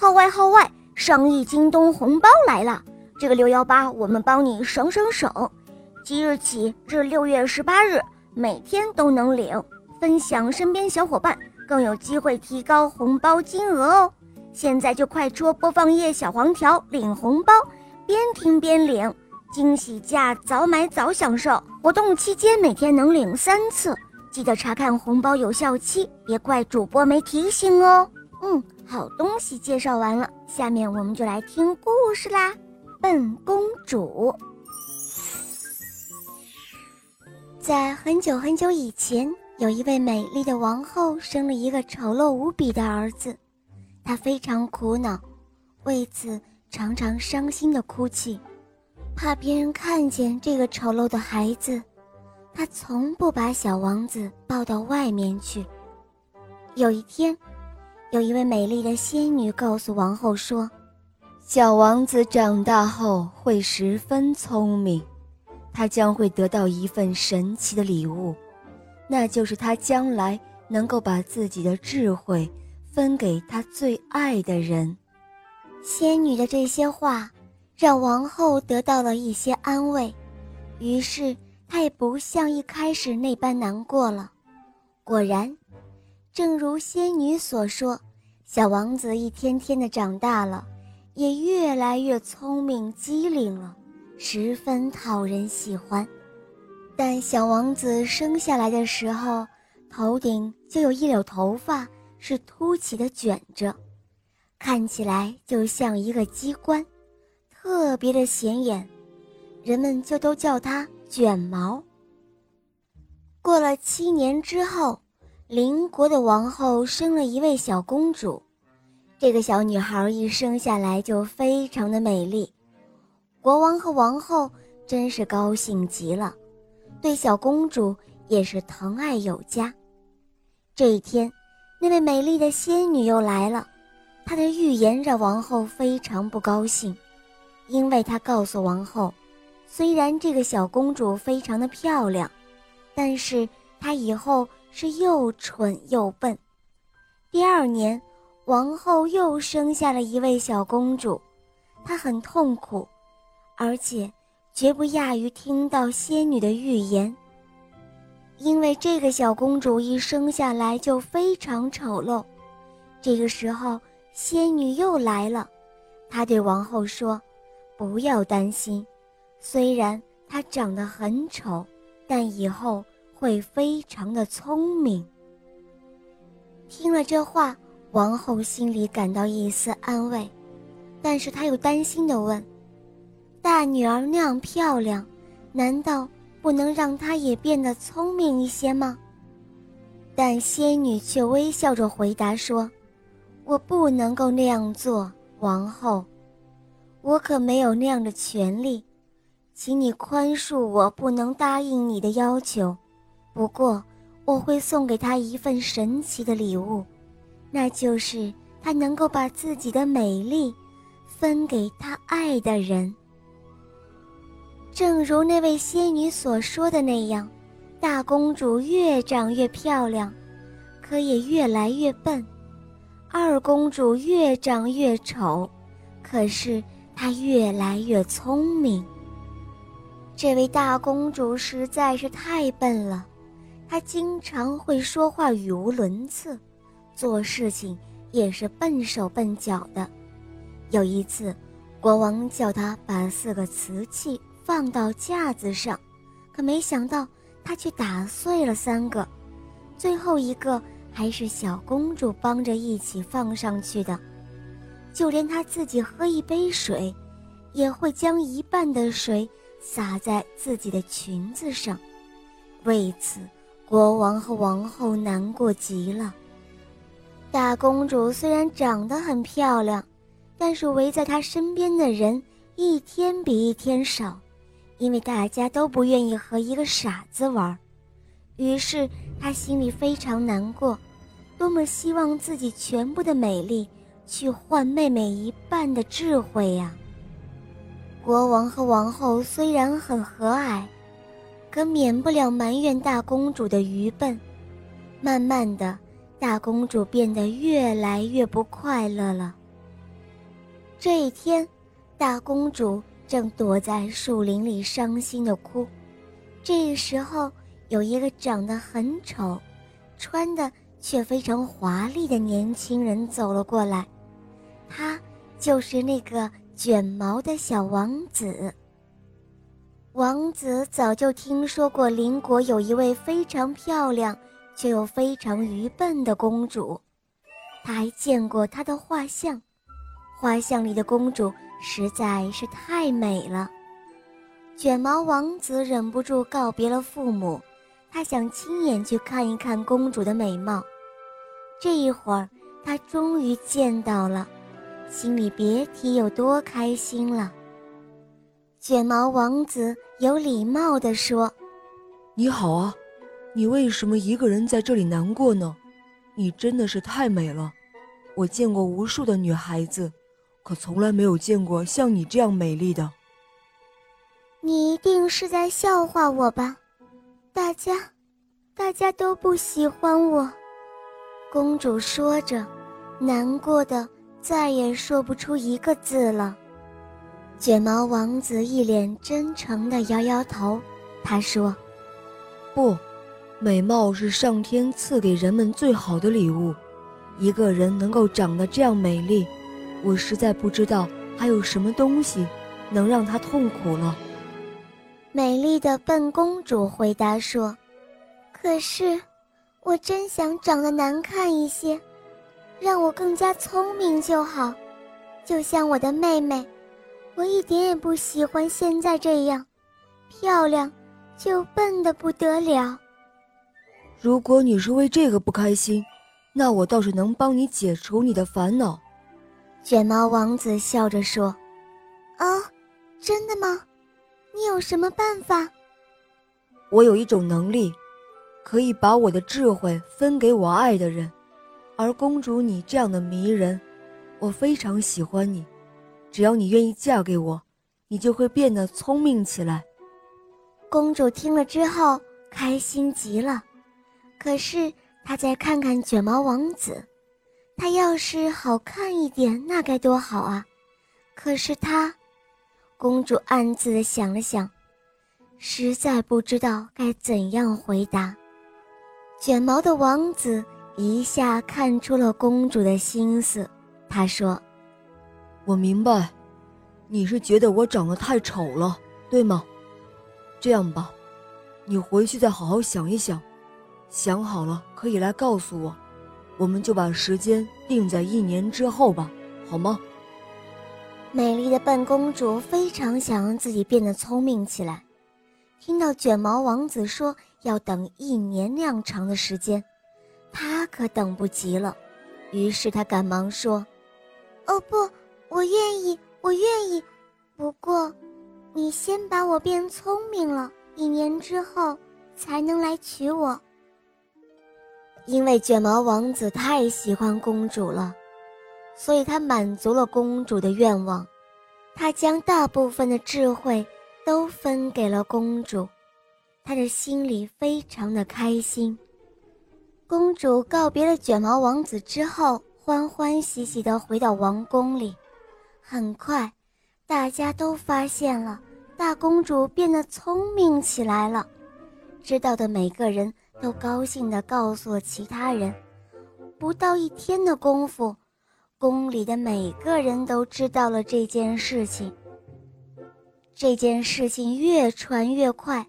号外号外，上亿京东红包来了！这个六幺八，我们帮你省省省。即日起至六月十八日，每天都能领，分享身边小伙伴，更有机会提高红包金额哦！现在就快戳播放页小黄条领红包，边听边领，惊喜价早买早享受。活动期间每天能领三次，记得查看红包有效期，别怪主播没提醒哦。嗯，好东西介绍完了，下面我们就来听故事啦。笨公主，在很久很久以前，有一位美丽的王后生了一个丑陋无比的儿子，她非常苦恼，为此常常伤心的哭泣，怕别人看见这个丑陋的孩子，她从不把小王子抱到外面去。有一天。有一位美丽的仙女告诉王后说：“小王子长大后会十分聪明，他将会得到一份神奇的礼物，那就是他将来能够把自己的智慧分给他最爱的人。”仙女的这些话让王后得到了一些安慰，于是她也不像一开始那般难过了。果然。正如仙女所说，小王子一天天的长大了，也越来越聪明机灵了，十分讨人喜欢。但小王子生下来的时候，头顶就有一绺头发是凸起的卷着，看起来就像一个机关，特别的显眼，人们就都叫他卷毛。过了七年之后。邻国的王后生了一位小公主，这个小女孩一生下来就非常的美丽，国王和王后真是高兴极了，对小公主也是疼爱有加。这一天，那位美丽的仙女又来了，她的预言让王后非常不高兴，因为她告诉王后，虽然这个小公主非常的漂亮，但是她以后。是又蠢又笨。第二年，王后又生下了一位小公主，她很痛苦，而且绝不亚于听到仙女的预言。因为这个小公主一生下来就非常丑陋。这个时候，仙女又来了，她对王后说：“不要担心，虽然她长得很丑，但以后……”会非常的聪明。听了这话，王后心里感到一丝安慰，但是她又担心的问：“大女儿那样漂亮，难道不能让她也变得聪明一些吗？”但仙女却微笑着回答说：“我不能够那样做，王后，我可没有那样的权利，请你宽恕我不能答应你的要求。”不过，我会送给他一份神奇的礼物，那就是他能够把自己的美丽分给他爱的人。正如那位仙女所说的那样，大公主越长越漂亮，可也越来越笨；二公主越长越丑，可是她越来越聪明。这位大公主实在是太笨了。他经常会说话语无伦次，做事情也是笨手笨脚的。有一次，国王叫他把四个瓷器放到架子上，可没想到他却打碎了三个，最后一个还是小公主帮着一起放上去的。就连他自己喝一杯水，也会将一半的水洒在自己的裙子上，为此。国王和王后难过极了。大公主虽然长得很漂亮，但是围在她身边的人一天比一天少，因为大家都不愿意和一个傻子玩。于是她心里非常难过，多么希望自己全部的美丽去换妹妹一半的智慧呀！国王和王后虽然很和蔼。可免不了埋怨大公主的愚笨，慢慢的，大公主变得越来越不快乐了。这一天，大公主正躲在树林里伤心的哭。这时候，有一个长得很丑、穿的却非常华丽的年轻人走了过来，他就是那个卷毛的小王子。王子早就听说过邻国有一位非常漂亮却又非常愚笨的公主，他还见过她的画像。画像里的公主实在是太美了，卷毛王子忍不住告别了父母，他想亲眼去看一看公主的美貌。这一会儿，他终于见到了，心里别提有多开心了。卷毛王子有礼貌地说：“你好啊，你为什么一个人在这里难过呢？你真的是太美了，我见过无数的女孩子。”可从来没有见过像你这样美丽的。你一定是在笑话我吧？大家，大家都不喜欢我。公主说着，难过的再也说不出一个字了。卷毛王子一脸真诚的摇摇头，他说：“不，美貌是上天赐给人们最好的礼物。一个人能够长得这样美丽。”我实在不知道还有什么东西能让她痛苦了。美丽的笨公主回答说：“可是，我真想长得难看一些，让我更加聪明就好，就像我的妹妹。我一点也不喜欢现在这样，漂亮就笨的不得了。如果你是为这个不开心，那我倒是能帮你解除你的烦恼。”卷毛王子笑着说：“啊，真的吗？你有什么办法？”“我有一种能力，可以把我的智慧分给我爱的人。而公主你这样的迷人，我非常喜欢你。只要你愿意嫁给我，你就会变得聪明起来。”公主听了之后开心极了，可是她再看看卷毛王子。他要是好看一点，那该多好啊！可是他，公主暗自的想了想，实在不知道该怎样回答。卷毛的王子一下看出了公主的心思，他说：“我明白，你是觉得我长得太丑了，对吗？这样吧，你回去再好好想一想，想好了可以来告诉我。”我们就把时间定在一年之后吧，好吗？美丽的笨公主非常想让自己变得聪明起来，听到卷毛王子说要等一年那样长的时间，她可等不及了。于是她赶忙说：“哦不，我愿意，我愿意。不过，你先把我变聪明了，一年之后才能来娶我。”因为卷毛王子太喜欢公主了，所以他满足了公主的愿望。他将大部分的智慧都分给了公主，他的心里非常的开心。公主告别了卷毛王子之后，欢欢喜喜地回到王宫里。很快，大家都发现了大公主变得聪明起来了。知道的每个人。都高兴地告诉了其他人。不到一天的功夫，宫里的每个人都知道了这件事情。这件事情越传越快，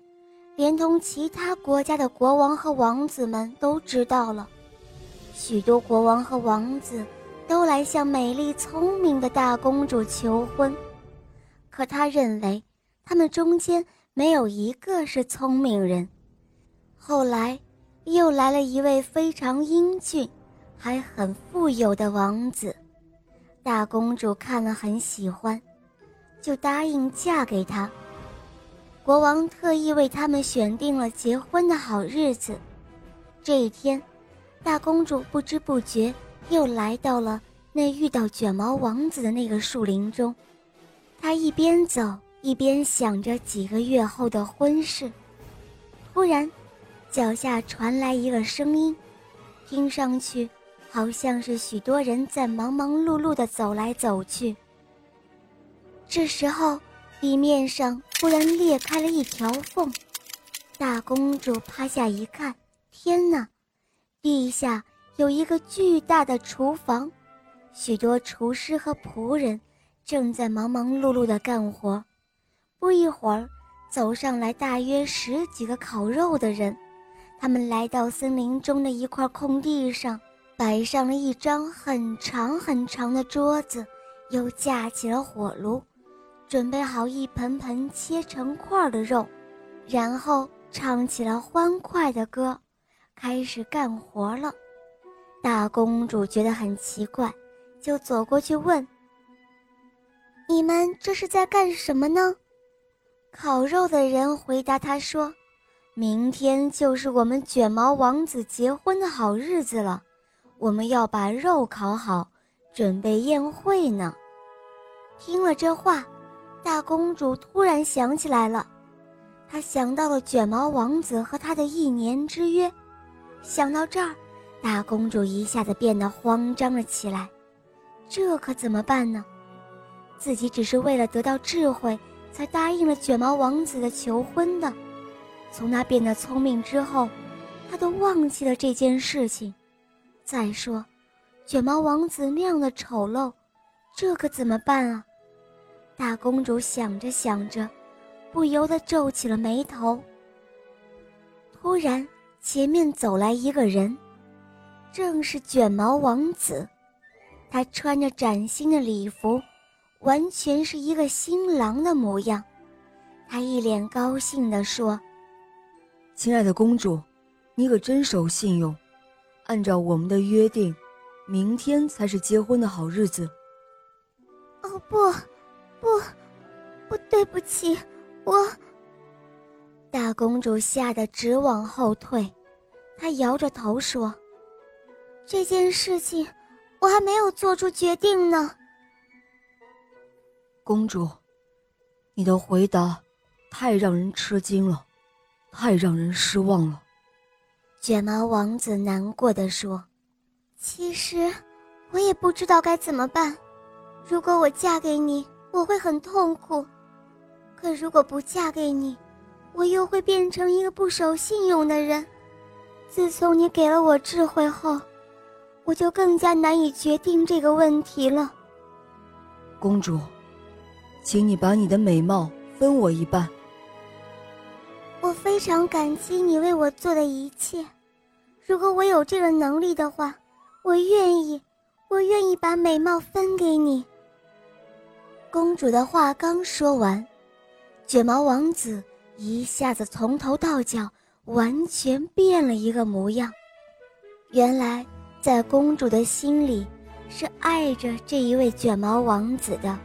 连同其他国家的国王和王子们都知道了。许多国王和王子都来向美丽聪明的大公主求婚，可他认为他们中间没有一个是聪明人。后来，又来了一位非常英俊，还很富有的王子。大公主看了很喜欢，就答应嫁给他。国王特意为他们选定了结婚的好日子。这一天，大公主不知不觉又来到了那遇到卷毛王子的那个树林中。他一边走一边想着几个月后的婚事。突然，脚下传来一个声音，听上去好像是许多人在忙忙碌碌地走来走去。这时候，地面上忽然裂开了一条缝，大公主趴下一看，天哪！地下有一个巨大的厨房，许多厨师和仆人正在忙忙碌碌地干活。不一会儿，走上来大约十几个烤肉的人，他们来到森林中的一块空地上，摆上了一张很长很长的桌子，又架起了火炉，准备好一盆盆切成块的肉，然后唱起了欢快的歌，开始干活了。大公主觉得很奇怪，就走过去问：“你们这是在干什么呢？”烤肉的人回答她说：“明天就是我们卷毛王子结婚的好日子了，我们要把肉烤好，准备宴会呢。”听了这话，大公主突然想起来了，她想到了卷毛王子和他的一年之约。想到这儿，大公主一下子变得慌张了起来。这可怎么办呢？自己只是为了得到智慧。才答应了卷毛王子的求婚的。从他变得聪明之后，他都忘记了这件事情。再说，卷毛王子那样的丑陋，这可怎么办啊？大公主想着想着，不由得皱起了眉头。突然，前面走来一个人，正是卷毛王子。他穿着崭新的礼服。完全是一个新郎的模样，他一脸高兴地说：“亲爱的公主，你可真守信用。按照我们的约定，明天才是结婚的好日子。”“哦不，不，不对不起，我……”大公主吓得直往后退，她摇着头说：“这件事情，我还没有做出决定呢。”公主，你的回答太让人吃惊了，太让人失望了。卷毛王子难过的说：“其实我也不知道该怎么办。如果我嫁给你，我会很痛苦；可如果不嫁给你，我又会变成一个不守信用的人。自从你给了我智慧后，我就更加难以决定这个问题了。”公主。请你把你的美貌分我一半。我非常感激你为我做的一切。如果我有这个能力的话，我愿意，我愿意把美貌分给你。公主的话刚说完，卷毛王子一下子从头到脚完全变了一个模样。原来，在公主的心里，是爱着这一位卷毛王子的。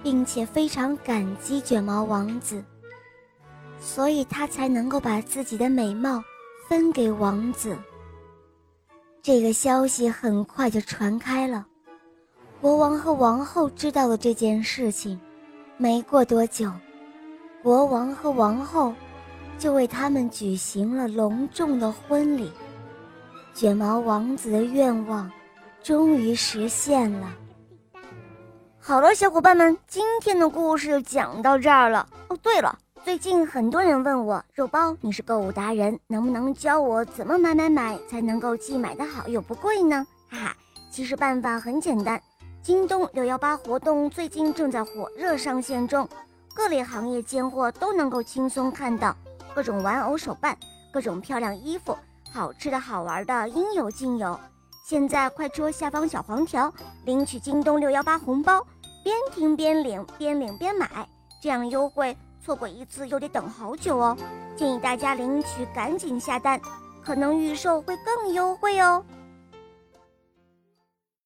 并且非常感激卷毛王子，所以他才能够把自己的美貌分给王子。这个消息很快就传开了，国王和王后知道了这件事情。没过多久，国王和王后就为他们举行了隆重的婚礼。卷毛王子的愿望终于实现了。好了，小伙伴们，今天的故事就讲到这儿了。哦，对了，最近很多人问我，肉包，你是购物达人，能不能教我怎么买买买才能够既买的好又不贵呢？哈哈，其实办法很简单，京东六幺八活动最近正在火热上线中，各类行业尖货都能够轻松看到，各种玩偶手办，各种漂亮衣服，好吃的好玩的应有尽有。现在快戳下方小黄条，领取京东六幺八红包。边听边领，边领边买，这样优惠错过一次又得等好久哦。建议大家领取赶紧下单，可能预售会更优惠哦。